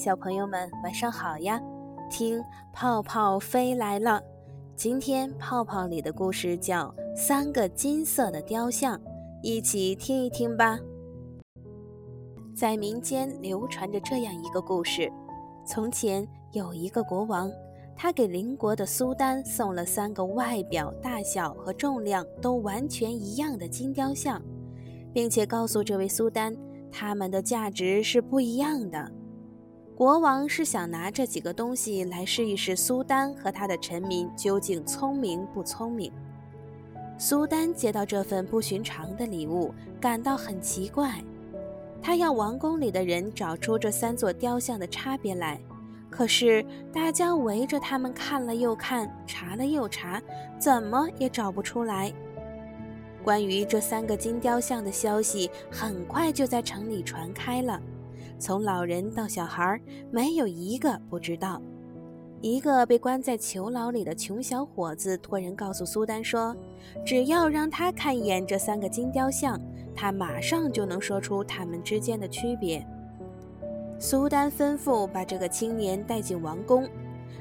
小朋友们晚上好呀！听泡泡飞来了。今天泡泡里的故事叫《三个金色的雕像》，一起听一听吧。在民间流传着这样一个故事：从前有一个国王，他给邻国的苏丹送了三个外表、大小和重量都完全一样的金雕像，并且告诉这位苏丹，它们的价值是不一样的。国王是想拿这几个东西来试一试苏丹和他的臣民究竟聪明不聪明。苏丹接到这份不寻常的礼物，感到很奇怪。他要王宫里的人找出这三座雕像的差别来，可是大家围着他们看了又看，查了又查，怎么也找不出来。关于这三个金雕像的消息很快就在城里传开了。从老人到小孩，没有一个不知道。一个被关在囚牢里的穷小伙子托人告诉苏丹说：“只要让他看一眼这三个金雕像，他马上就能说出他们之间的区别。”苏丹吩咐把这个青年带进王宫，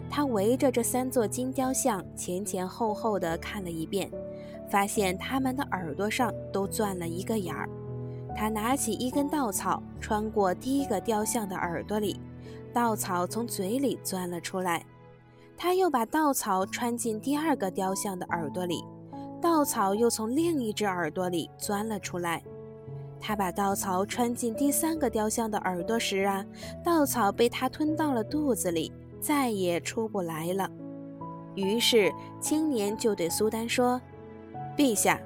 他围着这三座金雕像前前后后的看了一遍，发现他们的耳朵上都钻了一个眼儿。他拿起一根稻草，穿过第一个雕像的耳朵里，稻草从嘴里钻了出来。他又把稻草穿进第二个雕像的耳朵里，稻草又从另一只耳朵里钻了出来。他把稻草穿进第三个雕像的耳朵时啊，稻草被他吞到了肚子里，再也出不来了。于是青年就对苏丹说：“陛下，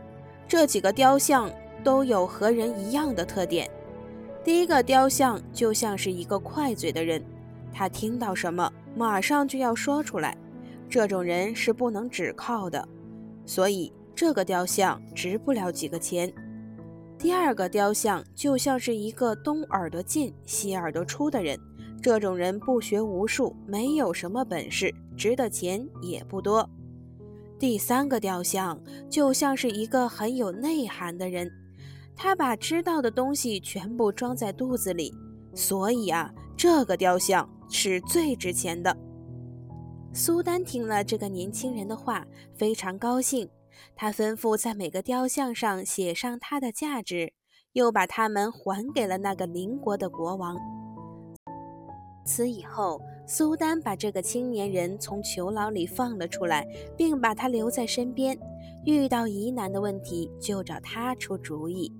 这几个雕像。”都有和人一样的特点。第一个雕像就像是一个快嘴的人，他听到什么马上就要说出来，这种人是不能只靠的，所以这个雕像值不了几个钱。第二个雕像就像是一个东耳朵进西耳朵出的人，这种人不学无术，没有什么本事，值的钱也不多。第三个雕像就像是一个很有内涵的人。他把知道的东西全部装在肚子里，所以啊，这个雕像是最值钱的。苏丹听了这个年轻人的话，非常高兴。他吩咐在每个雕像上写上它的价值，又把它们还给了那个邻国的国王。此以后，苏丹把这个青年人从囚牢里放了出来，并把他留在身边，遇到疑难的问题就找他出主意。